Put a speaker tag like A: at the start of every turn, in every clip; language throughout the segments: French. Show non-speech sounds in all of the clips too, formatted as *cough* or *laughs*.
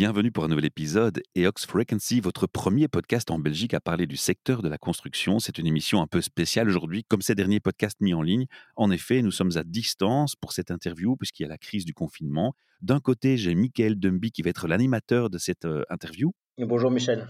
A: bienvenue pour un nouvel épisode EOX Frequency, votre premier podcast en Belgique à parler du secteur de la construction. C'est une émission un peu spéciale aujourd'hui, comme ces derniers podcasts mis en ligne. En effet, nous sommes à distance pour cette interview puisqu'il y a la crise du confinement. D'un côté, j'ai Michael Dumby qui va être l'animateur de cette euh, interview.
B: Bonjour Michel.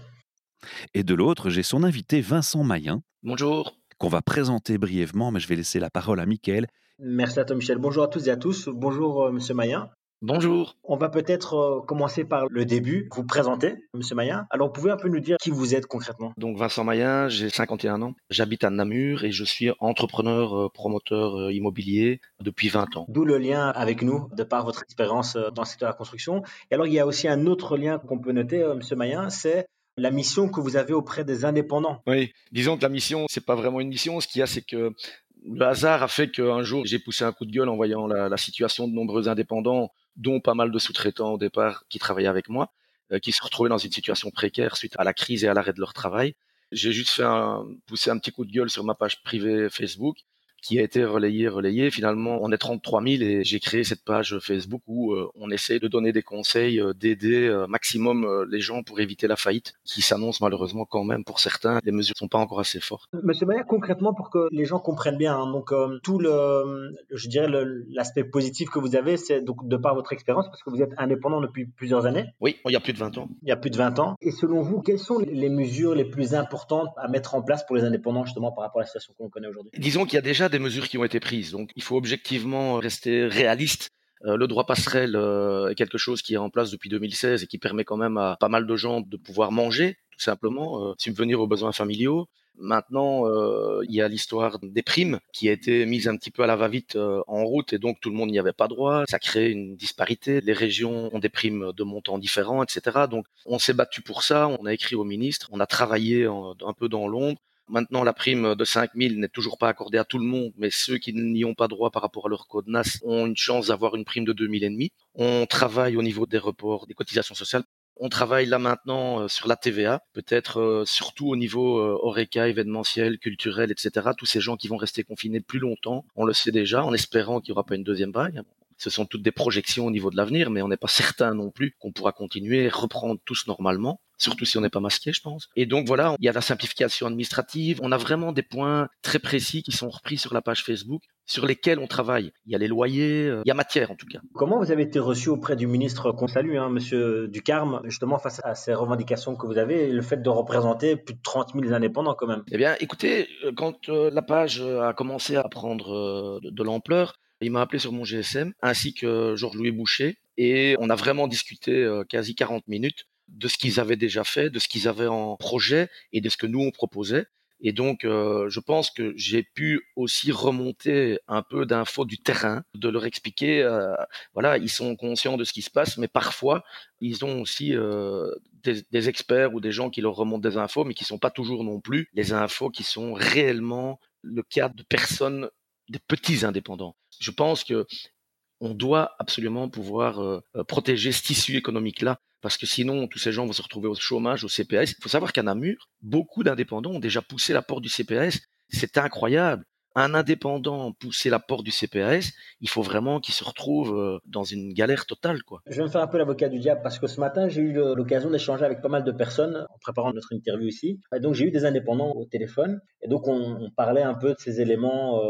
A: Et de l'autre, j'ai son invité Vincent Mayen.
C: Bonjour.
A: Qu'on va présenter brièvement, mais je vais laisser la parole à Michael.
B: Merci à toi Michel. Bonjour à tous et à tous. Bonjour euh, Monsieur Mayen.
C: Bonjour.
B: On va peut-être euh, commencer par le début, vous présenter, Monsieur Mayen. Alors, vous pouvez un peu nous dire qui vous êtes concrètement?
C: Donc, Vincent Mayen, j'ai 51 ans, j'habite à Namur et je suis entrepreneur, euh, promoteur euh, immobilier depuis 20 ans.
B: D'où le lien avec nous, de par votre expérience dans le secteur de la construction. Et alors, il y a aussi un autre lien qu'on peut noter, Monsieur Mayen, c'est la mission que vous avez auprès des indépendants.
C: Oui, disons que la mission, c'est pas vraiment une mission. Ce qu'il y a, c'est que le hasard a fait qu'un jour, j'ai poussé un coup de gueule en voyant la, la situation de nombreux indépendants dont pas mal de sous-traitants au départ qui travaillaient avec moi, euh, qui se retrouvaient dans une situation précaire suite à la crise et à l'arrêt de leur travail. J'ai juste fait un, pousser un petit coup de gueule sur ma page privée Facebook qui a été relayé, relayé. Finalement, on est 33 000 et j'ai créé cette page Facebook où euh, on essaie de donner des conseils, euh, d'aider euh, maximum les gens pour éviter la faillite, qui s'annonce malheureusement quand même pour certains. Les mesures sont pas encore assez fortes.
B: Monsieur Maillard, concrètement, pour que les gens comprennent bien, hein, donc tout le, je dirais l'aspect positif que vous avez, c'est donc de par votre expérience, parce que vous êtes indépendant depuis plusieurs années.
C: Oui, il y a plus de 20 ans.
B: Il y a plus de 20 ans. Et selon vous, quelles sont les mesures les plus importantes à mettre en place pour les indépendants justement par rapport à la situation qu'on connaît aujourd'hui?
C: Disons qu'il y a déjà des mesures qui ont été prises. Donc, il faut objectivement rester réaliste. Euh, le droit passerelle euh, est quelque chose qui est en place depuis 2016 et qui permet quand même à pas mal de gens de pouvoir manger, tout simplement, euh, subvenir aux besoins familiaux. Maintenant, il y a l'histoire des primes qui a été mise un petit peu à la va-vite en route et donc tout le monde n'y avait pas droit. Ça crée une disparité. Les régions ont des primes de montants différents, etc. Donc, on s'est battu pour ça. On a écrit au ministre. On a travaillé un peu dans l'ombre. Maintenant, la prime de 5 000 n'est toujours pas accordée à tout le monde, mais ceux qui n'y ont pas droit par rapport à leur code NAS ont une chance d'avoir une prime de 2 000 et demi. On travaille au niveau des reports des cotisations sociales. On travaille là maintenant euh, sur la TVA, peut-être euh, surtout au niveau euh, ORECA, événementiel, culturel, etc. Tous ces gens qui vont rester confinés plus longtemps, on le sait déjà, en espérant qu'il n'y aura pas une deuxième vague. Ce sont toutes des projections au niveau de l'avenir, mais on n'est pas certain non plus qu'on pourra continuer, reprendre tous normalement surtout si on n'est pas masqué, je pense. Et donc voilà, il y a la simplification administrative. On a vraiment des points très précis qui sont repris sur la page Facebook sur lesquels on travaille. Il y a les loyers, euh, il y a matière en tout cas.
B: Comment vous avez été reçu auprès du ministre qu'on salue, hein, Monsieur Ducarme, justement face à ces revendications que vous avez et le fait de représenter plus de 30 000 indépendants quand même?
C: Eh bien, écoutez, euh, quand euh, la page a commencé à prendre de l'ampleur, il m'a appelé sur mon GSM, ainsi que Georges-Louis Boucher, et on a vraiment discuté quasi 40 minutes de ce qu'ils avaient déjà fait, de ce qu'ils avaient en projet et de ce que nous on proposait. Et donc, euh, je pense que j'ai pu aussi remonter un peu d'infos du terrain, de leur expliquer, euh, voilà, ils sont conscients de ce qui se passe, mais parfois, ils ont aussi euh, des, experts ou des gens qui leur remontent des infos, mais qui sont pas toujours non plus les infos qui sont réellement le cas de personnes, des petits indépendants. Je pense que on doit absolument pouvoir protéger ce tissu économique-là parce que sinon, tous ces gens vont se retrouver au chômage, au CPS. Il faut savoir qu'à Namur, beaucoup d'indépendants ont déjà poussé la porte du CPS. C'est incroyable. Un indépendant pousser la porte du CPS, il faut vraiment qu'il se retrouve dans une galère totale. Quoi.
B: Je vais me faire un peu l'avocat du diable parce que ce matin, j'ai eu l'occasion d'échanger avec pas mal de personnes en préparant notre interview ici. Et donc, j'ai eu des indépendants au téléphone. Et donc, on, parlait un peu de ces éléments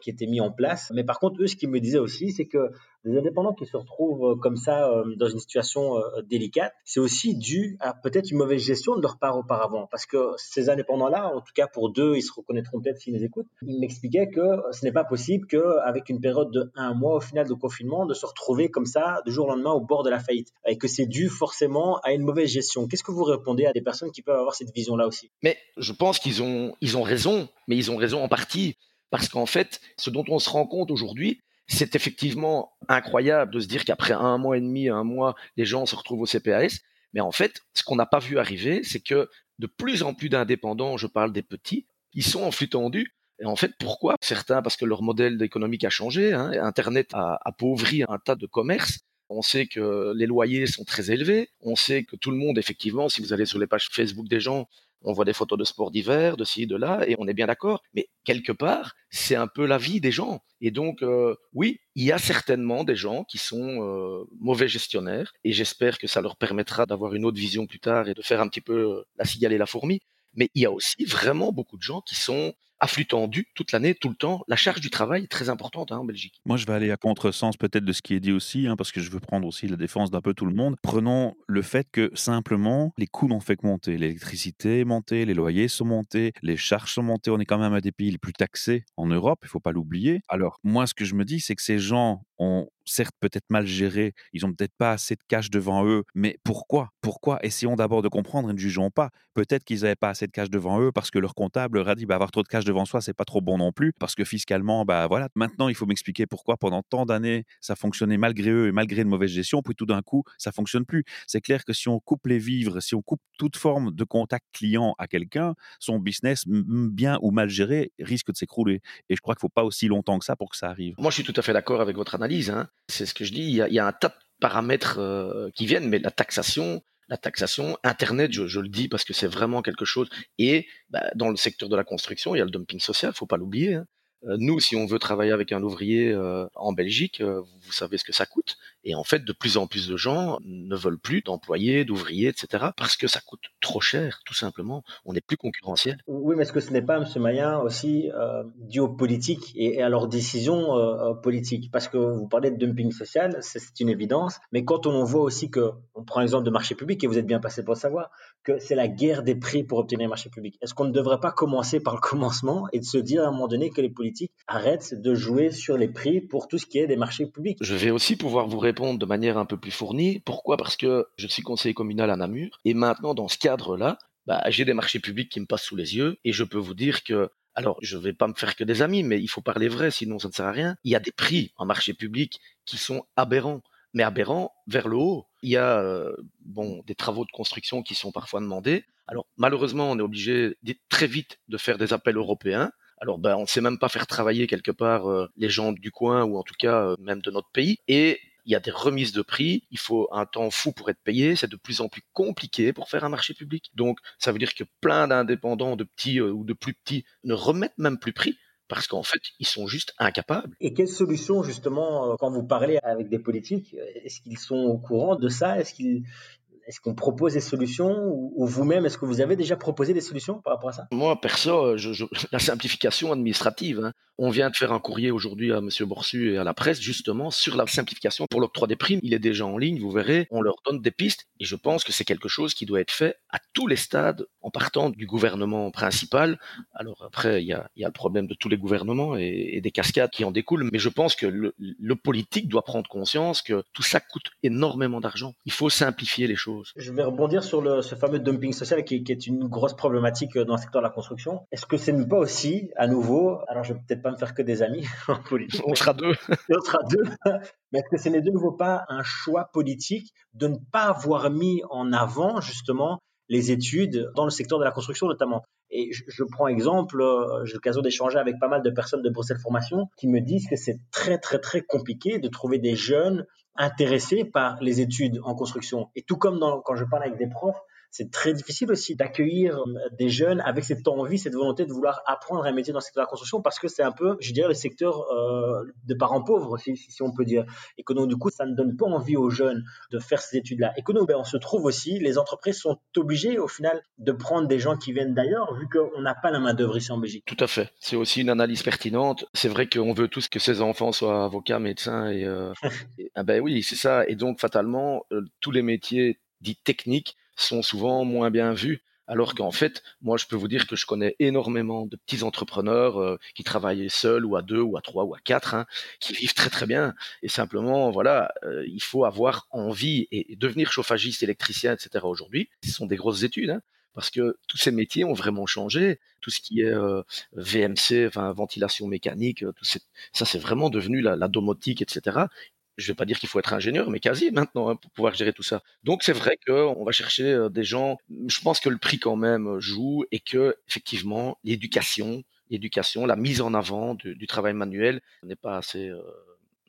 B: qui étaient mis en place. Mais par contre, eux, ce qu'ils me disaient aussi, c'est que des indépendants qui se retrouvent euh, comme ça euh, dans une situation euh, délicate, c'est aussi dû à peut-être une mauvaise gestion de leur part auparavant. Parce que ces indépendants-là, en tout cas pour deux, ils se reconnaîtront peut-être s'ils nous écoutent, ils m'expliquaient que ce n'est pas possible qu'avec une période de un mois au final de confinement, de se retrouver comme ça du jour au lendemain au bord de la faillite. Et que c'est dû forcément à une mauvaise gestion. Qu'est-ce que vous répondez à des personnes qui peuvent avoir cette vision-là aussi?
C: Mais je pense qu'ils ont, ils ont raison, mais ils ont raison en partie. Parce qu'en fait, ce dont on se rend compte aujourd'hui, c'est effectivement incroyable de se dire qu'après un mois et demi, un mois, les gens se retrouvent au CPAS. Mais en fait, ce qu'on n'a pas vu arriver, c'est que de plus en plus d'indépendants, je parle des petits, ils sont en flux tendu. Et en fait, pourquoi? Certains, parce que leur modèle économique a changé. Hein. Internet a appauvri un tas de commerces. On sait que les loyers sont très élevés. On sait que tout le monde, effectivement, si vous allez sur les pages Facebook des gens, on voit des photos de sport d'hiver, de ci, de là, et on est bien d'accord. Mais quelque part, c'est un peu la vie des gens. Et donc, euh, oui, il y a certainement des gens qui sont euh, mauvais gestionnaires, et j'espère que ça leur permettra d'avoir une autre vision plus tard et de faire un petit peu euh, la cigale et la fourmi. Mais il y a aussi vraiment beaucoup de gens qui sont à flux tendu toute l'année, tout le temps. La charge du travail est très importante hein, en Belgique.
A: Moi, je vais aller à contresens peut-être de ce qui est dit aussi, hein, parce que je veux prendre aussi la défense d'un peu tout le monde. Prenons le fait que simplement, les coûts n'ont fait que monter. L'électricité est montée, les loyers sont montés, les charges sont montées. On est quand même un des pays les plus taxés en Europe, il ne faut pas l'oublier. Alors, moi, ce que je me dis, c'est que ces gens ont certes peut-être mal géré, ils ont peut-être pas assez de cash devant eux, mais pourquoi? Pourquoi? Essayons d'abord de comprendre et ne jugeons pas. Peut-être qu'ils n'avaient pas assez de cash devant eux parce que leur comptable leur a dit bah, avoir trop de cash devant soi, c'est pas trop bon non plus, parce que fiscalement, bah voilà, maintenant il faut m'expliquer pourquoi pendant tant d'années ça fonctionnait malgré eux et malgré une mauvaise gestion, puis tout d'un coup ça fonctionne plus. C'est clair que si on coupe les vivres, si on coupe toute forme de contact client à quelqu'un, son business, bien ou mal géré, risque de s'écrouler. Et je crois qu'il faut pas aussi longtemps que ça pour que ça arrive.
C: Moi, je suis tout à fait d'accord avec votre analyse. Hein. C'est ce que je dis. Il y a, un tas de paramètres euh, qui viennent, mais la taxation, la taxation, Internet, je, le dis parce que c'est vraiment quelque chose. Et bah, dans le secteur de la construction, il y a le dumping social, faut pas l'oublier. Hein. Euh, nous, si on veut travailler avec un ouvrier euh, en Belgique, vous savez ce que ça coûte. Et en fait, de plus en plus de gens ne veulent plus d'employés, d'ouvriers, etc. parce que ça coûte trop cher, tout simplement. On n'est plus concurrentiel.
B: Oui, mais est-ce que ce n'est pas, M. Mayen, aussi dû aux politiques et, à leurs décisions politiques Parce que vous parlez de dumping social, c'est une évidence. Mais quand on voit aussi que, on prend l'exemple de marché public, et vous êtes bien passé pour le savoir, que c'est la guerre des prix pour obtenir un marché public. Est-ce qu'on ne devrait pas commencer par le *laughs* commencement et de se dire à un moment donné que les politiques arrête de jouer sur les prix pour tout ce qui est des marchés publics?
C: Je vais aussi pouvoir vous répondre de manière un peu plus fournie. Pourquoi? Parce que je suis conseiller communal à Namur et maintenant dans ce cadre-là, bah, j'ai des marchés publics qui me passent sous les yeux et je peux vous dire que alors, je ne vais pas me faire que des amis, mais il faut parler vrai, sinon ça ne sert à rien. Il y a des prix en marché public qui sont aberrants, mais aberrants vers le haut. Il y a euh, bon des travaux de construction qui sont parfois demandés. Alors, malheureusement, on est obligé très vite de faire des appels européens alors, ben, on ne sait même pas faire travailler quelque part euh, les gens du coin ou en tout cas euh, même de notre pays. Et il y a des remises de prix, il faut un temps fou pour être payé, c'est de plus en plus compliqué pour faire un marché public. Donc, ça veut dire que plein d'indépendants, de petits euh, ou de plus petits, ne remettent même plus prix parce qu'en fait, ils sont juste incapables.
B: Et quelle solution, justement, quand vous parlez avec des politiques, est-ce qu'ils sont au courant de ça? Est-ce qu'on propose des solutions ou, vous-même, est-ce que vous avez déjà proposé des solutions par rapport à ça?
C: Moi, perso, *laughs* la simplification administrative. Hein. On vient de faire un courrier aujourd'hui à M. Borsu et à la presse justement sur la simplification pour l'octroi des primes. Il est déjà en ligne, vous verrez. On leur donne des pistes et je pense que c'est quelque chose qui doit être fait à tous les stades en partant du gouvernement principal. Alors après, il y a, le problème de tous les gouvernements et, des cascades qui en découlent, mais je pense que le politique doit prendre conscience que tout ça coûte énormément d'argent. Il faut simplifier les choses.
B: Je vais rebondir sur le, ce fameux dumping social qui, est une grosse problématique dans le secteur de la construction. Est-ce que ce n'est pas aussi, à nouveau, alors je vais peut-être pas me faire que des amis *laughs* en politique.
C: On sera deux. *laughs*
B: On sera deux. *laughs* Mais est-ce que ce n'est de nouveau pas un choix politique de ne pas avoir mis en avant justement les études dans le secteur de la construction notamment? Et je, prends exemple, euh, j'ai l'occasion d'échanger avec pas mal de personnes de Bruxelles Formation qui me disent que c'est très très très compliqué de trouver des jeunes intéressés par les études en construction. Et tout comme quand je parle avec des profs, c'est très difficile aussi d'accueillir euh, des jeunes avec cette envie, cette volonté de vouloir apprendre un métier dans le secteur de la construction parce que c'est un peu, je dirais, le secteur euh, de parents pauvres, si, si, on peut dire. Et que donc, du coup, ça ne donne pas envie aux jeunes de faire ces études-là. Et que nous, ben, on se trouve aussi, les entreprises sont obligées au final de prendre des gens qui viennent d'ailleurs vu qu'on n'a pas la main-d'œuvre ici en Belgique.
C: Tout à fait. C'est aussi une analyse pertinente. C'est vrai qu'on veut tous que ces enfants soient avocats, médecins et, euh, *laughs* ah ben oui, c'est ça. Et donc, fatalement, tous les métiers dits techniques sont souvent moins bien vus. Alors qu'en fait, moi, je peux vous dire que je connais énormément de petits entrepreneurs euh, qui travaillent seuls ou à deux ou à trois ou à quatre, hein, qui vivent très très bien. Et simplement, voilà, euh, il faut avoir envie et, devenir chauffagiste, électricien, etc. Aujourd'hui, ce sont des grosses études. Hein, parce que tous ces métiers ont vraiment changé. Tout ce qui est euh, VMC, enfin ventilation mécanique, tout ça c'est vraiment devenu la, la domotique, etc je vais pas dire qu'il faut être ingénieur, mais quasi maintenant hein, pour pouvoir gérer tout ça. Donc c'est vrai qu'on va chercher euh, des gens. Je pense que le prix quand même euh, joue et que effectivement l'éducation, l'éducation, la mise en avant du, travail manuel n'est pas assez euh,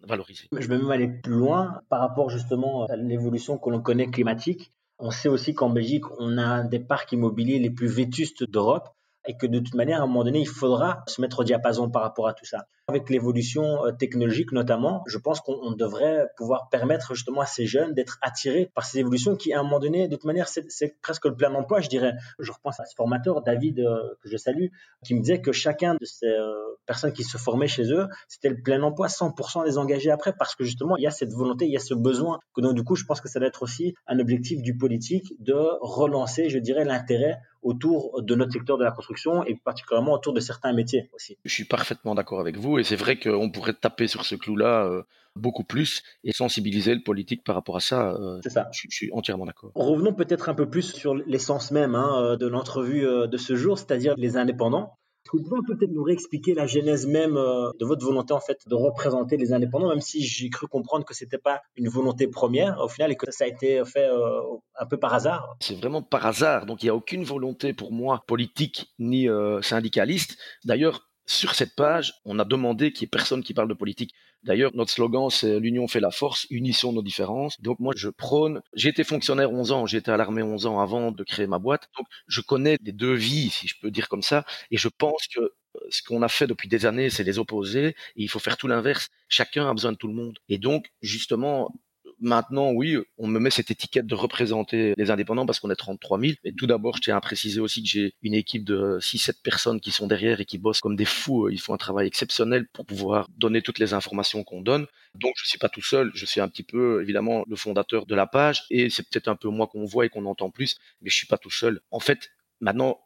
C: valorisée.
B: Je vais même aller plus loin par rapport justement à l'évolution que l'on connaît climatique. On sait aussi qu'en Belgique, on a des parcs immobiliers les plus vétustes d'Europe et que de toute manière, à un moment donné, il faudra se mettre au diapason par rapport à tout ça. Avec l'évolution euh, technologique notamment, je pense qu'on devrait pouvoir permettre justement à ces jeunes d'être attirés par ces évolutions qui, à un moment donné, de toute manière, c'est presque le plein emploi, je dirais. Je repense à ce formateur, David, euh, que je salue, qui me disait que chacun de ces euh, personnes qui se formaient chez eux, c'était le plein emploi, 100% des engagés après, parce que justement, il y a cette volonté, il y a ce besoin. Que donc, du coup, je pense que ça doit être aussi un objectif du politique de relancer, je dirais, l'intérêt autour de notre secteur de la construction et particulièrement autour de certains métiers aussi.
C: Je suis parfaitement d'accord avec vous et c'est vrai qu'on pourrait taper sur ce clou-là euh, beaucoup plus et sensibiliser le politique par rapport à ça.
B: Euh, c'est ça.
C: Je, suis entièrement d'accord.
B: Revenons peut-être un peu plus sur l'essence même hein, euh, de l'entrevue de ce jour, c'est-à-dire les indépendants. Est-ce que vous pouvez peut-être nous réexpliquer la genèse même euh, de votre volonté en fait de représenter les indépendants, même si j'ai cru comprendre que c'était pas une volonté première au final et que ça a été fait euh, un peu par hasard
C: C'est vraiment par hasard, donc il n'y a aucune volonté pour moi politique ni euh, syndicaliste. D'ailleurs, sur cette page, on a demandé qu'il n'y ait personne qui parle de politique. D'ailleurs, notre slogan, c'est l'union fait la force, unissons nos différences. Donc moi, je prône, j'ai été fonctionnaire 11 ans, j'ai été à l'armée 11 ans avant de créer ma boîte. Donc je connais les deux vies, si je peux dire comme ça, et je pense que euh, ce qu'on a fait depuis des années, c'est les opposer, et il faut faire tout l'inverse. Chacun a besoin de tout le monde. Et donc, justement, Maintenant, oui, on me met cette étiquette de représenter les indépendants parce qu'on est 33 000. Mais tout d'abord, je tiens à préciser aussi que j'ai une équipe de 6-7 personnes qui sont derrière et qui bossent comme des fous. Ils font un travail exceptionnel pour pouvoir donner toutes les informations qu'on donne. Donc, je ne suis pas tout seul. Je suis un petit peu, évidemment, le fondateur de la page et c'est peut-être un peu moi qu'on voit et qu'on entend plus, mais je suis pas tout seul. En fait, maintenant,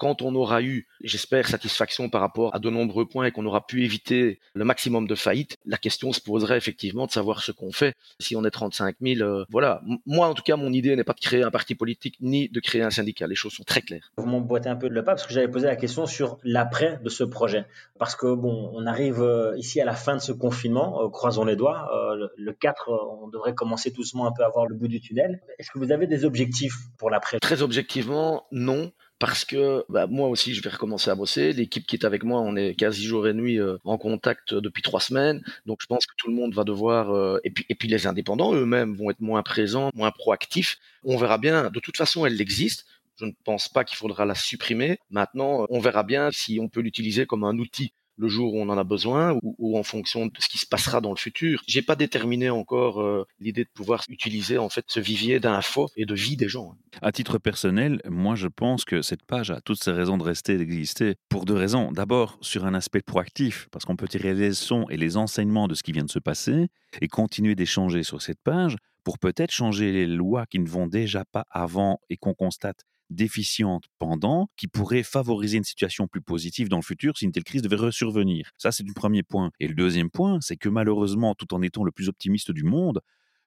C: quand on aura eu, j'espère, satisfaction par rapport à de nombreux points et qu'on aura pu éviter le maximum de faillites, la question se poserait effectivement de savoir ce qu'on fait. Si on est 35 000, euh, voilà. Moi, en tout cas, mon idée n'est pas de créer un parti politique ni de créer un syndicat. Les choses sont très claires.
B: Vous m'emboîtez un peu de le pas parce que j'avais posé la question sur l'après de ce projet. Parce que bon, on arrive euh, ici à la fin de ce confinement, euh, croisons les doigts. le 4, on devrait commencer doucement un peu à voir le bout du tunnel. Est-ce que vous avez des objectifs pour l'après?
C: Très objectivement, non parce que bah, moi aussi je vais recommencer à bosser. L'équipe qui est avec moi, on est quasi jour et nuit euh, en contact depuis trois semaines, donc je pense que tout le monde va devoir euh, et puis et puis les indépendants eux-mêmes vont être moins présents, moins proactifs. On verra bien. De toute façon, elle existe. Je ne pense pas qu'il faudra la supprimer. Maintenant, on verra bien si on peut l'utiliser comme un outil le jour où on en a besoin ou, en fonction de ce qui se passera dans le futur. J'ai pas déterminé encore euh, l'idée de pouvoir utiliser en fait ce vivier d'infos et de vie des gens.
A: À titre personnel, moi je pense que cette page a toutes ses raisons de rester et d'exister pour deux raisons. D'abord sur un aspect proactif parce qu'on peut tirer les leçons et les enseignements de ce qui vient de se passer et continuer d'échanger sur cette page pour peut-être changer les lois qui ne vont déjà pas avant et qu'on constate déficiente pendant, qui pourrait favoriser une situation plus positive dans le futur si une telle crise devait resurvenir. Ça, c'est du premier point. Et le deuxième point, c'est que malheureusement, tout en étant le plus optimiste du monde,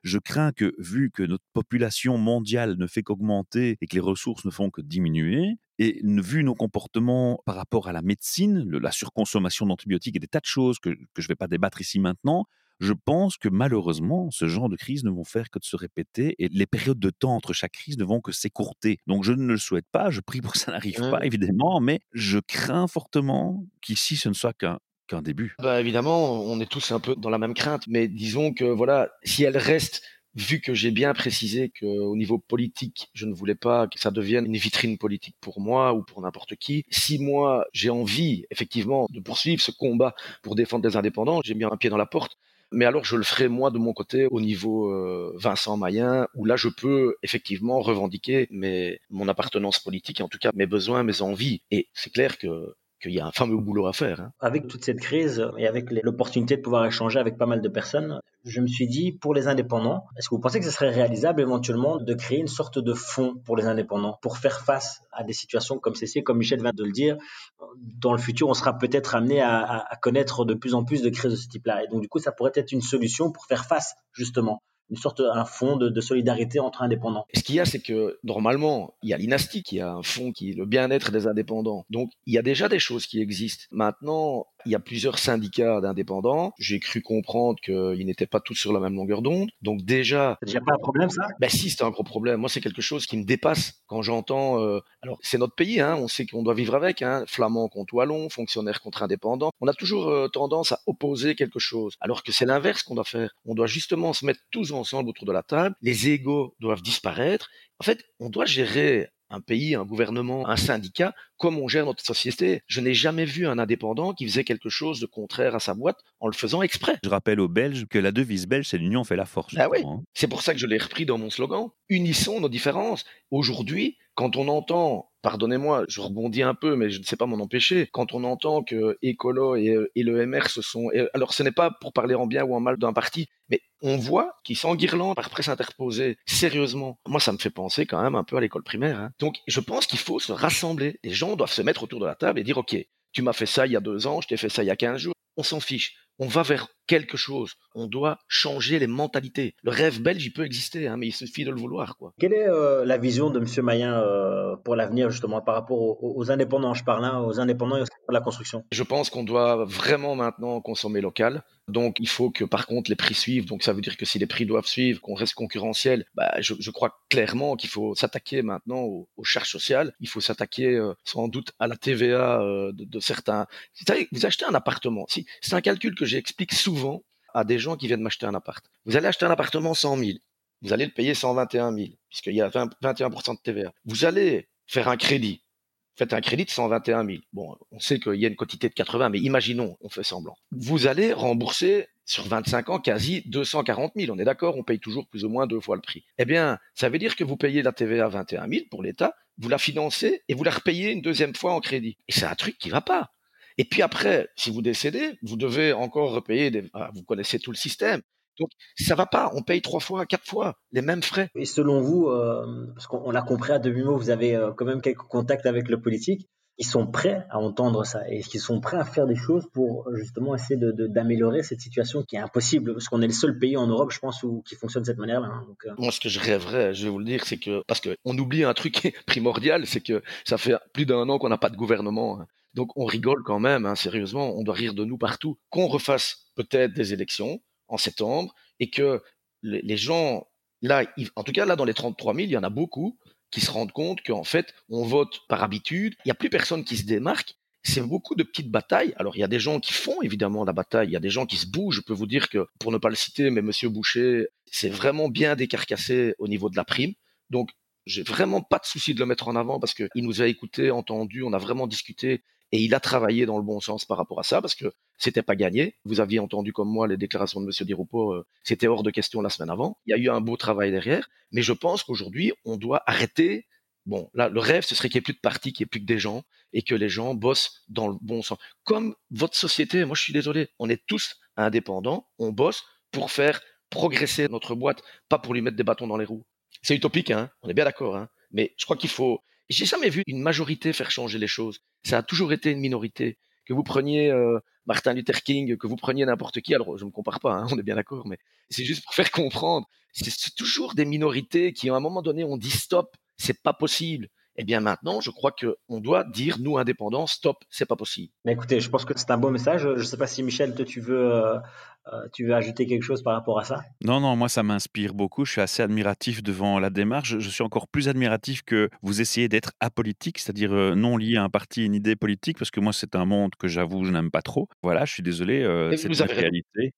A: je crains que, vu que notre population mondiale ne fait qu'augmenter et que les ressources ne font que diminuer, et vu nos comportements par rapport à la médecine, la surconsommation d'antibiotiques et des tas de choses que je ne vais pas débattre ici maintenant, je pense que malheureusement, ce genre de crises ne vont faire que de se répéter et les périodes de temps entre chaque crise ne vont que s'écourter. Donc je ne le souhaite pas, je prie pour que ça *laughs* n'arrive pas, évidemment, mais je crains fortement qu'ici ce ne soit qu'un qu'un début.
C: Bah évidemment, on est tous un peu dans la même crainte, mais disons que voilà, si elle reste vu que j'ai bien précisé qu'au niveau politique, je ne voulais pas que ça devienne une vitrine politique pour moi ou pour n'importe qui, si moi j'ai envie effectivement de poursuivre ce combat pour défendre les indépendants, j'ai bien un pied dans la porte mais alors je le ferai moi de mon côté au niveau euh, Vincent Mayen, où là je peux effectivement revendiquer mes, mon appartenance politique, en tout cas mes besoins, mes envies. Et c'est clair que qu'il y a un fameux boulot à faire. Hein.
B: Avec toute cette crise et avec l'opportunité de pouvoir échanger avec pas mal de personnes, je me suis dit, pour les indépendants, est-ce que vous pensez que ce serait réalisable éventuellement de créer une sorte de fonds pour les indépendants, pour faire face à des situations comme ceci, comme Michel vient de le dire, dans le futur, on sera peut-être amené à connaître de plus en plus de crises de ce type-là. Et donc, du coup, ça pourrait être une solution pour faire face justement une sorte un fonds de, solidarité entre indépendants.
C: ce qu'il y a, c'est que normalement, il y a l'INASTI qui a un fonds qui est le bien-être des indépendants. Donc, il y a déjà des choses qui existent. Maintenant, Il y a plusieurs syndicats d'indépendants. J'ai cru comprendre qu'ils n'étaient pas tous sur la même longueur d'onde. Donc déjà...
B: C'est déjà pas un problème ça?
C: Ben si, c'est un gros problème. Moi, c'est quelque chose qui me dépasse quand j'entends... Euh, alors, c'est notre pays, hein, on sait qu'on doit vivre avec. Hein, Flamand contre Wallon, fonctionnaire contre indépendant. On a toujours euh, tendance à opposer quelque chose. Alors que c'est l'inverse qu'on doit faire. On doit justement se mettre tous ensemble autour de la table. Les égaux doivent disparaître. En fait, on doit gérer un pays, un gouvernement, un syndicat, comme on gère notre société. Je n'ai jamais vu un indépendant qui faisait quelque chose de contraire à sa boîte en le faisant exprès.
A: Je rappelle aux Belges que la devise belge, c'est l'union fait la force.
C: Ah oui, hein. c'est pour ça que je l'ai repris dans mon slogan. Unissons nos différences. Aujourd'hui, quand on entend pardonnez-moi, je rebondis un peu, mais je ne sais pas m'en empêcher. Quand on entend que Écolo et, et le MR se sont... alors ce n'est pas pour parler en bien ou en mal d'un parti, mais on voit qu'ils s'enguirlandent par presse interposée. Sérieusement, moi ça me fait penser quand même un peu à l'école primaire. Hein. Donc je pense qu'il faut se rassembler. Les gens doivent se mettre autour de la table et dire, OK, tu m'as fait ça il y a deux ans, je t'ai fait ça il y a quinze jours. On s'en fiche on va vers quelque chose. On doit changer les mentalités. Le rêve belge, il peut exister, hein, mais il suffit de le vouloir. Quoi.
B: Quelle est euh, la vision de M. Mayen euh, pour l'avenir, justement, par rapport aux, indépendants? Je parle hein, aux indépendants et de la construction.
C: Je pense qu'on doit vraiment maintenant consommer local. Donc, il faut que, par contre, les prix suivent. Donc, ça veut dire que si les prix doivent suivre, qu'on reste concurrentiel, bah, je, crois clairement qu'il faut s'attaquer maintenant aux, charges sociales. Il faut s'attaquer euh, sans doute à la TVA de, certains. Vous achetez un appartement. Si, c'est un calcul que j'explique souvent à des gens qui viennent m'acheter un appart. Vous allez acheter un appartement 100 000. Vous allez le payer 121 000, puisqu'il y a 21% de TVA. Vous allez faire un crédit. Faites un crédit de 121 000. Bon, on sait qu'il y a une quantité de 80, mais imaginons, on fait semblant. Vous allez rembourser sur 25 ans quasi 240 000. On est d'accord, on paye toujours plus ou moins deux fois le prix. Eh bien, ça veut dire que vous payez la TVA 21 000 pour l'État, vous la financez et vous la repayez une deuxième fois en crédit. Et c'est un truc qui va pas. Et puis après, si vous décédez, vous devez encore repayer des... Ah, vous connaissez tout le système. Donc ça va pas, on paye trois fois, quatre fois les mêmes frais.
B: Et selon vous, euh, parce qu'on l'a compris à demi-mot, vous avez euh, quand même quelques contacts avec le politique, ils sont prêts à entendre ça? Et qu'ils sont prêts à faire des choses pour justement essayer d'améliorer de, cette situation qui est impossible? Parce qu'on est le seul pays en Europe, je pense, où, qui fonctionne de cette manière-là. Hein,
C: euh. Moi, ce que je rêverais, je vais vous le dire, c'est que parce qu'on oublie un truc *laughs* primordial, c'est que ça fait plus d'un an qu'on n'a pas de gouvernement. Hein. Donc on rigole quand même, hein, sérieusement, on doit rire de nous partout. Qu'on refasse peut-être des élections en septembre et que les gens, là, en tout cas là dans les 33 000, il y en a beaucoup qui se rendent compte qu'en fait on vote par habitude, il n'y a plus personne qui se démarque. C'est beaucoup de petites batailles. Alors il y a des gens qui font évidemment la bataille, il y a des gens qui se bougent. Je peux vous dire que pour ne pas le citer, mais Monsieur Boucher, c'est vraiment bien décarcassé au niveau de la prime. Donc j'ai vraiment pas de souci de le mettre en avant parce qu'il nous a écouté, entendu, on a vraiment discuté et il a travaillé dans le bon sens par rapport à ça parce que c'était pas gagné. Vous aviez entendu comme moi les déclarations de Monsieur Diroupo, euh, c'était hors de question la semaine avant. Il y a eu un beau travail derrière, mais je pense qu'aujourd'hui on doit arrêter. Bon, là, le rêve, ce serait qu'il n'y ait plus de partis, qu'il n'y ait plus que des gens, et que les gens bossent dans le bon sens. Comme votre société, moi je suis désolé, on est tous indépendants, on bosse pour faire progresser notre boîte, pas pour lui mettre des bâtons dans les roues. C'est utopique, hein on est bien d'accord, hein mais je crois qu'il faut, j'ai jamais vu une majorité faire changer les choses. Ça a toujours été une minorité. Que vous preniez euh, Martin Luther King, que vous preniez n'importe qui, alors je ne me compare pas, hein, *laughs* on est bien d'accord, mais c'est juste pour faire comprendre. C'est toujours des minorités qui, à un moment donné, ont dit stop, c'est pas possible. Eh bien maintenant, je crois qu'on doit dire, nous indépendants, stop, c'est pas possible.
B: Mais écoutez, je pense que c'est un beau message. Je ne sais pas si Michel, toi, tu veux euh, euh, tu veux ajouter quelque chose par rapport à ça?
A: Non, non, moi ça m'inspire beaucoup. Je suis assez admiratif devant la démarche. Je suis encore plus admiratif que vous essayez d'être apolitique, c'est-à-dire euh, non lié à un parti, une idée politique, parce que moi c'est un monde que j'avoue je n'aime pas trop. Voilà, je suis désolé, euh, c'est une réalité.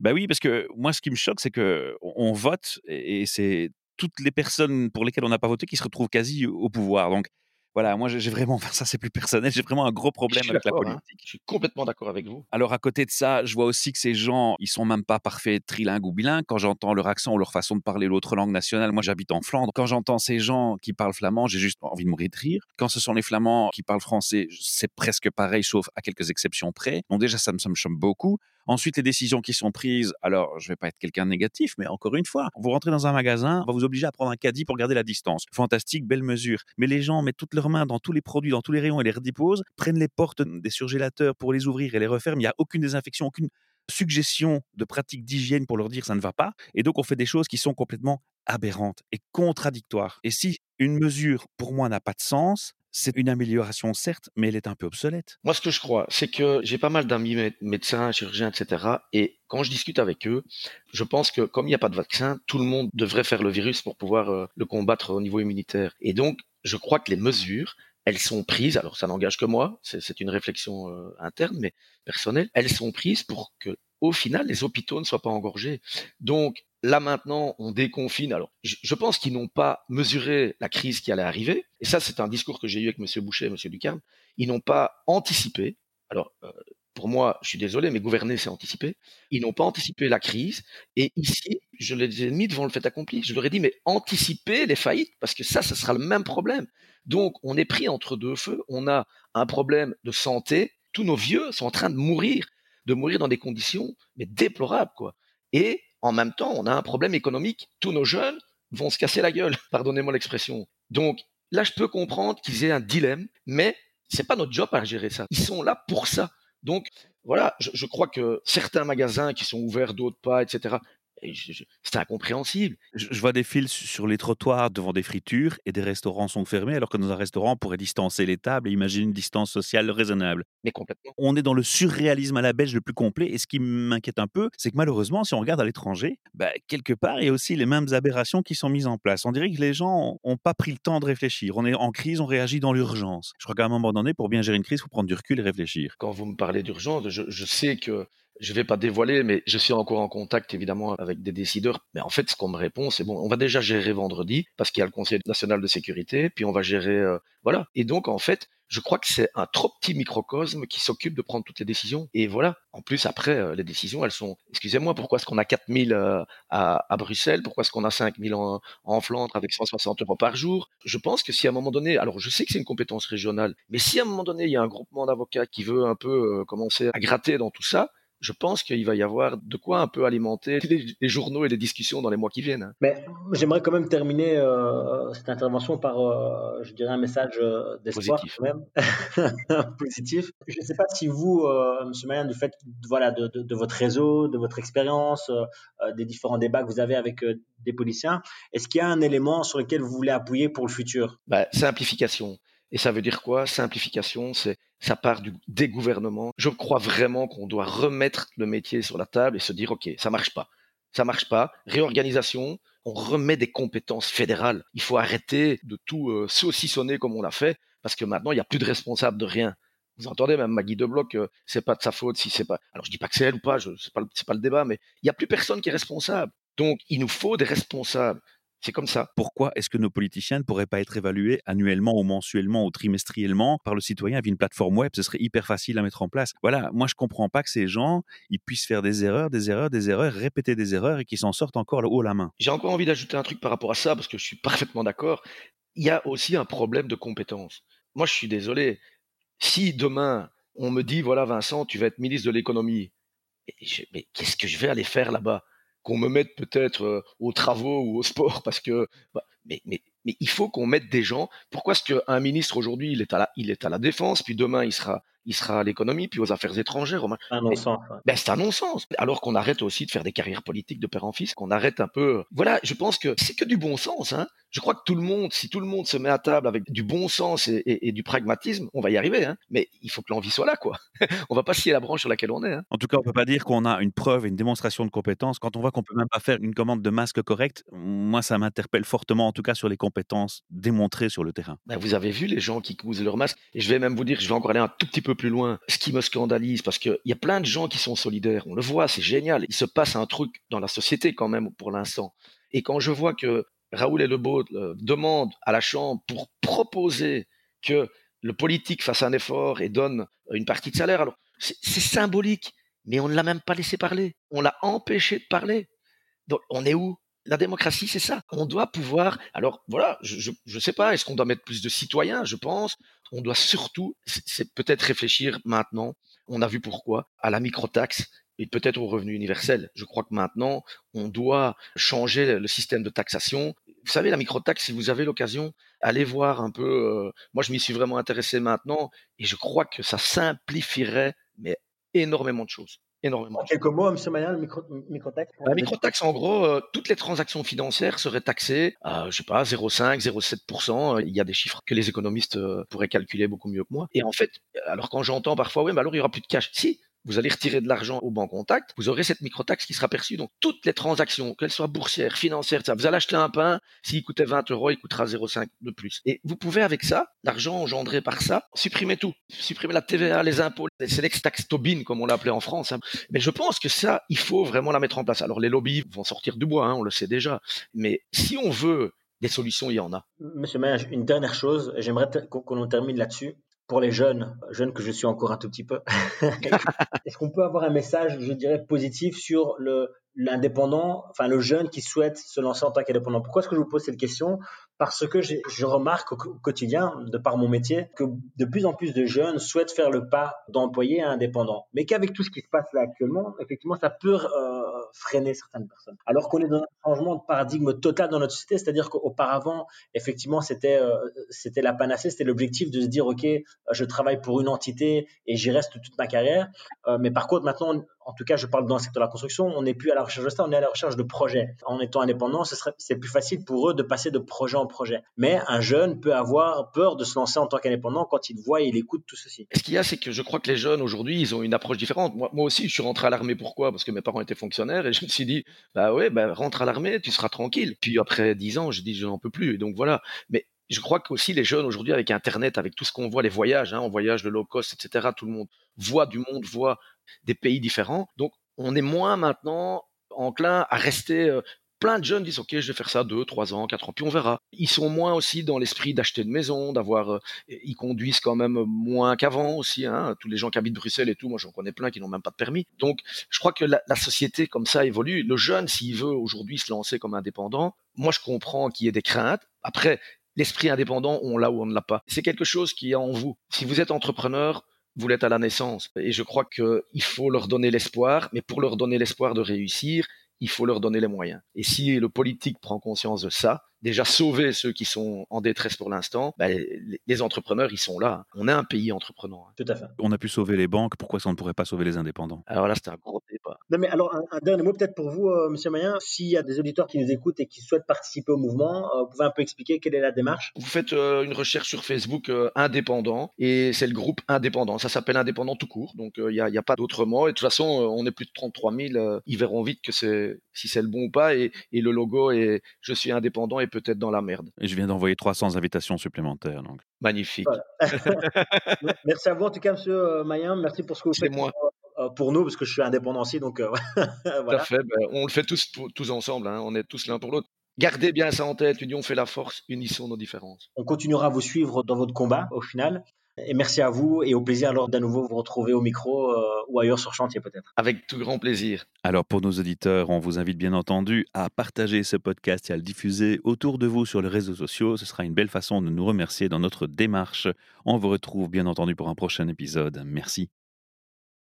A: Bah oui, parce que moi ce qui me choque, c'est que on vote et c'est toutes les personnes pour lesquelles on n'a pas voté qui se retrouvent quasi au pouvoir. Donc voilà, moi j'ai vraiment, enfin, ça c'est plus personnel, j'ai vraiment un gros problème avec la hein. politique.
C: je suis complètement d'accord avec vous.
A: Alors à côté de ça, je vois aussi que ces gens, ils sont même pas parfaits trilingues ou bilingues. Quand j'entends leur accent ou leur façon de parler l'autre langue nationale, moi j'habite en Flandre. Quand j'entends ces gens qui parlent flamand, j'ai juste envie de mourir de rire. Quand ce sont les flamands qui parlent français, c'est presque pareil, sauf à quelques exceptions près. Donc déjà ça me, ça me choque beaucoup. Ensuite, les décisions qui sont prises, alors je vais pas être quelqu'un de négatif, mais encore une fois, vous rentrez dans un magasin, on va vous obliger à prendre un caddie pour garder la distance. Fantastique, belle mesure. Mais les gens mettent toutes leurs mains dans tous les produits, dans tous les rayons et les redéposent, prennent les portes des surgélateurs pour les ouvrir et les referment. Il n'y a aucune désinfection, aucune suggestion de pratique d'hygiène pour leur dire ça ne va pas. Et donc, on fait des choses qui sont complètement aberrante et contradictoire. Et si une mesure, pour moi, n'a pas de sens, c'est une amélioration, certes, mais elle est un peu obsolète.
C: Moi, ce que je crois, c'est que j'ai pas mal d'amis médecins, chirurgiens, etc. Et quand je discute avec eux, je pense que comme il n'y a pas de vaccin, tout le monde devrait faire le virus pour pouvoir euh, le combattre au niveau immunitaire. Et donc, je crois que les mesures, elles sont prises, alors ça n'engage que moi, c'est une réflexion euh, interne, mais personnelle, elles sont prises pour que au final, les hôpitaux ne soient pas engorgés. Donc, Là maintenant, on déconfine. Alors, je pense qu'ils n'ont pas mesuré la crise qui allait arriver. Et ça, c'est un discours que j'ai eu avec M. Boucher et M. Ducarme. Ils n'ont pas anticipé. Alors, euh, pour moi, je suis désolé, mais gouverner, c'est anticiper. Ils n'ont pas anticipé la crise. Et ici, je les ai mis devant le fait accompli. Je leur ai dit, mais anticipez les faillites, parce que ça, ce sera le même problème. Donc, on est pris entre deux feux. On a un problème de santé. Tous nos vieux sont en train de mourir, de mourir dans des conditions mais déplorables, quoi. Et en même temps, on a un problème économique. Tous nos jeunes vont se casser la gueule, *laughs* pardonnez-moi l'expression. Donc là, je peux comprendre qu'ils aient un dilemme, mais c'est pas notre job à gérer ça. Ils sont là pour ça. Donc voilà, je, je crois que certains magasins qui sont ouverts, d'autres pas, etc. C'est incompréhensible.
A: Je, vois des fils sur les trottoirs devant des fritures et des restaurants sont fermés, alors que dans un restaurant, on pourrait distancer les tables et imaginer une distance sociale raisonnable.
C: Mais complètement.
A: On est dans le surréalisme à la belge le plus complet. Et ce qui m'inquiète un peu, c'est que malheureusement, si on regarde à l'étranger, bah, quelque part, il y a aussi les mêmes aberrations qui sont mises en place. On dirait que les gens n'ont pas pris le temps de réfléchir. On est en crise, on réagit dans l'urgence. Je crois qu'à un moment donné, pour bien gérer une crise, il faut prendre du recul et réfléchir.
C: Quand vous me parlez d'urgence, je, je sais que je vais pas dévoiler, mais je suis encore en contact évidemment avec des décideurs. Mais en fait, ce qu'on me répond, c'est bon, on va déjà gérer vendredi parce qu'il y a le Conseil national de sécurité, puis on va gérer, euh, voilà. Et donc en fait, je crois que c'est un trop petit microcosme qui s'occupe de prendre toutes les décisions. Et voilà. En plus, après, euh, les décisions, elles sont. Excusez-moi, pourquoi est-ce qu'on a 4000 euh, à, à, Bruxelles? Pourquoi est-ce qu'on a 5000 en, en Flandre avec 160 euros par jour? Je pense que si à un moment donné, alors je sais que c'est une compétence régionale, mais si à un moment donné il y a un groupement d'avocats qui veut un peu commencer à gratter dans tout ça, je pense qu'il va y avoir de quoi un peu alimenter les, journaux et les discussions dans les mois qui viennent.
B: Mais j'aimerais quand même terminer euh, cette intervention par, euh, je dirais, un message euh, d'espoir quand même, *laughs* positif. Je ne sais pas si vous, M. Mayan, du fait voilà, de, de, de, votre réseau, de votre expérience, des différents débats que vous avez avec des policiers, est-ce qu'il y a un élément sur lequel vous voulez appuyer pour le futur?
C: Bah, Simplification. Et ça veut dire quoi? Simplification, c'est ça part du dégouvernement. Je crois vraiment qu'on doit remettre le métier sur la table et se dire ok, ça marche pas, ça marche pas. Réorganisation, on remet des compétences fédérales. Il faut arrêter de tout euh, saucissonner comme on l'a fait parce que maintenant il n'y a plus de responsable de rien. Vous entendez même Maggie de Bloc, euh, c'est pas de sa faute si c'est pas. Alors je dis pas que c'est elle ou pas, c'est pas c'est pas le débat, mais il n'y a plus personne qui est responsable. Donc il nous faut des responsables. C'est comme ça.
A: Pourquoi est-ce que nos politiciens ne pourraient pas être évalués annuellement ou mensuellement ou trimestriellement par le citoyen via une plateforme web? Ce serait hyper facile à mettre en place. Voilà, moi je comprends pas que ces gens, ils puissent faire des erreurs, des erreurs, des erreurs, répéter des erreurs et qu'ils s'en sortent encore le haut la main.
C: J'ai encore envie d'ajouter un truc par rapport à ça parce que je suis *laughs* parfaitement d'accord. Il y a aussi un problème de compétence. Moi je suis désolé. Si demain on me dit voilà Vincent, tu vas être ministre de l'économie, mais qu'est-ce que je vais aller faire là-bas? Qu'on me mette peut-être euh, aux travaux ou au sport *laughs* parce que bah, mais, mais, il faut qu'on mette des gens. Pourquoi est-ce qu'un ministre aujourd'hui il est à la défense puis demain il sera il sera à l'économie puis aux affaires étrangères.
B: C'est un non-sens.
C: Ben, c'est un non-sens. Alors qu'on arrête aussi de faire des carrières politiques de père en fils, qu'on arrête un peu. Voilà, je pense que c'est que du bon sens. Hein. Je crois que tout le monde, si tout le monde se met à table avec du bon sens et, et, et du pragmatisme, on va y arriver. Hein. Mais il faut que l'envie soit là, quoi. *laughs* on va pas scier la branche sur laquelle on est. Hein.
A: En tout cas, on peut pas dire qu'on a une preuve une démonstration de compétence quand on voit qu'on peut même pas faire une commande de masque correcte. Moi, ça m'interpelle fortement, en tout cas, sur les compétences démontrées sur le terrain.
C: Ben, vous avez vu les gens qui cousent leur masque. Et je vais même vous dire, je vais encore aller un tout petit peu plus loin. Ce qui me scandalise, parce qu'il y a plein de gens qui sont solidaires. On le voit, c'est génial. Il se passe un truc dans la société quand même pour l'instant. Et quand je vois que Raoul et Lebeau euh, demandent à la Chambre pour proposer que le politique fasse un effort et donne une partie de salaire, alors c'est symbolique, mais on ne l'a même pas laissé parler. On l'a empêché de parler. Donc on est où? La démocratie, c'est ça. On doit pouvoir. Alors voilà, je ne sais pas. Est-ce qu'on doit mettre plus de citoyens Je pense. On doit surtout, c'est peut-être réfléchir maintenant. On a vu pourquoi à la microtaxe et peut-être au revenu universel. Je crois que maintenant, on doit changer le système de taxation. Vous savez, la microtaxe, si vous avez l'occasion, allez voir un peu. Euh, moi, je m'y suis vraiment intéressé maintenant, et je crois que ça simplifierait, mais énormément de choses énormément.
B: En quelques mots, M. Mayen, le micro, microtaxe
C: La microtaxe, en gros, euh, toutes les transactions financières seraient taxées à, je sais pas, 0,5, 0,7%. Il y a des chiffres que les économistes euh, pourraient calculer beaucoup mieux que moi. Et en fait, alors quand j'entends parfois, oui, mais alors il y aura plus de cash. Si, vous allez retirer de l'argent au banc contact, vous aurez cette microtaxe qui sera perçue. Donc toutes les transactions, qu'elles soient boursières, financières, ça, vous allez acheter un pain, s'il coûtait 20 euros, il coûtera 0,5 de plus. Et vous pouvez avec ça, l'argent engendré par ça, supprimer tout. Supprimer la TVA, les impôts, c'est l'ex-tax Tobin, comme on l'a appelé en France. Hein. Mais je pense que ça, il faut vraiment la mettre en place. Alors les lobbies vont sortir du bois, hein, on le sait déjà. Mais si on veut des solutions, il y en a.
B: Monsieur Mayer, une dernière chose, j'aimerais qu'on termine là-dessus pour les jeunes, jeunes que je suis encore un tout petit peu, *laughs* est-ce qu'on peut avoir un message, je dirais, positif sur le l'indépendant, enfin le jeune qui souhaite se lancer en tant qu'indépendant? Pourquoi est-ce que je vous pose cette question? Parce que je remarque au quotidien, de par mon métier, que de plus en plus de jeunes souhaitent faire le pas d'employé à indépendant, mais qu'avec tout ce qui se passe là actuellement, effectivement, ça peut euh, freiner certaines personnes. Alors qu'on est dans un changement de paradigme total dans notre société, c'est-à-dire qu'auparavant, effectivement, c'était euh, c'était la panacée, c'était l'objectif de se dire, ok, je travaille pour une entité et j'y reste toute ma carrière. Euh, mais par contre, maintenant, en tout cas, je parle dans le secteur de la construction, on n'est plus à la recherche de ça, on est à la recherche de projets. En étant indépendant, ce serait, c'est plus facile pour eux de passer de projet en projet. Mais un jeune peut avoir peur de se lancer en tant qu'indépendant quand il voit et il écoute tout ceci.
C: Ce qu'il y a, c'est que je crois que les jeunes aujourd'hui, ils ont une approche différente. Moi, aussi, je suis rentré à l'armée. Pourquoi? Parce que mes parents étaient fonctionnaires et je me suis dit, bah ouais, bah rentre à l'armée, tu seras tranquille. Puis après dix ans, j'ai dit, je n'en peux plus. Et donc voilà. Mais je crois qu'aussi les jeunes aujourd'hui avec Internet, avec tout ce qu'on voit, les voyages, hein, on voyage, le low cost, etc., tout le monde voit du monde, voit des pays différents. Donc on est moins maintenant enclin à rester. Euh, plein de jeunes disent ok, je vais faire ça deux, trois ans, quatre ans, puis on verra. Ils sont moins aussi dans l'esprit d'acheter une maison, d'avoir. Euh, ils conduisent quand même moins qu'avant aussi. Hein. Tous les gens qui habitent Bruxelles et tout, moi j'en connais plein qui n'ont même pas de permis. Donc je crois que la, la société comme ça évolue. Le jeune, s'il veut aujourd'hui se lancer comme indépendant, moi je comprends qu'il y ait des craintes. Après, l'esprit indépendant, on l'a ou on ne l'a pas. C'est quelque chose qui est en vous. Si vous êtes entrepreneur, vous l'êtes à la naissance. Et je crois qu'il faut leur donner l'espoir, mais pour leur donner l'espoir de réussir, il faut leur donner les moyens. Et si le politique prend conscience de ça, déjà sauver ceux qui sont en détresse pour l'instant, bah, les, entrepreneurs, ils sont là. On est un pays entreprenant.
B: Tout à fait.
A: On a pu sauver les banques, pourquoi ça ne pourrait pas sauver les indépendants?
C: Alors là, c'est un gros débat.
B: Non, mais alors, un, dernier mot peut-être pour vous, euh, Monsieur Mayen. S'il y a des auditeurs qui nous écoutent et qui souhaitent participer au mouvement, euh, vous pouvez un peu expliquer quelle est la démarche?
C: Vous faites euh, une recherche sur Facebook indépendant et c'est le groupe indépendant. Ça s'appelle indépendant tout court, donc il n'y a, a, pas d'autre mot. Et de toute façon, on est plus de 33 000. ils verront vite que c'est si c'est le bon ou pas. Et, et le logo est je suis indépendant et peut-être dans la merde.
A: Et je viens d'envoyer 300 invitations supplémentaires. Donc.
C: Magnifique. *laughs*
B: Merci à vous en tout cas, Monsieur euh, Mayen. Merci pour ce que vous faites
C: moi.
B: Euh, pour nous, parce que je suis indépendant aussi. Donc, euh, *laughs*
C: voilà. Tout à fait. Ben, on le fait tous, tous ensemble. Hein. On est tous l'un pour l'autre. Gardez bien ça en tête. L'union fait la force. Unissons nos différences.
B: On continuera à vous suivre dans votre combat au final. Merci à vous et au plaisir alors d'à nouveau vous retrouver au micro euh, ou ailleurs sur chantier peut-être.
C: Avec tout grand plaisir.
A: Alors pour nos auditeurs, on vous invite bien entendu à partager ce podcast et à le diffuser autour de vous sur les réseaux sociaux. Ce sera une belle façon de nous remercier dans notre démarche. On vous retrouve bien entendu pour un prochain épisode. Merci.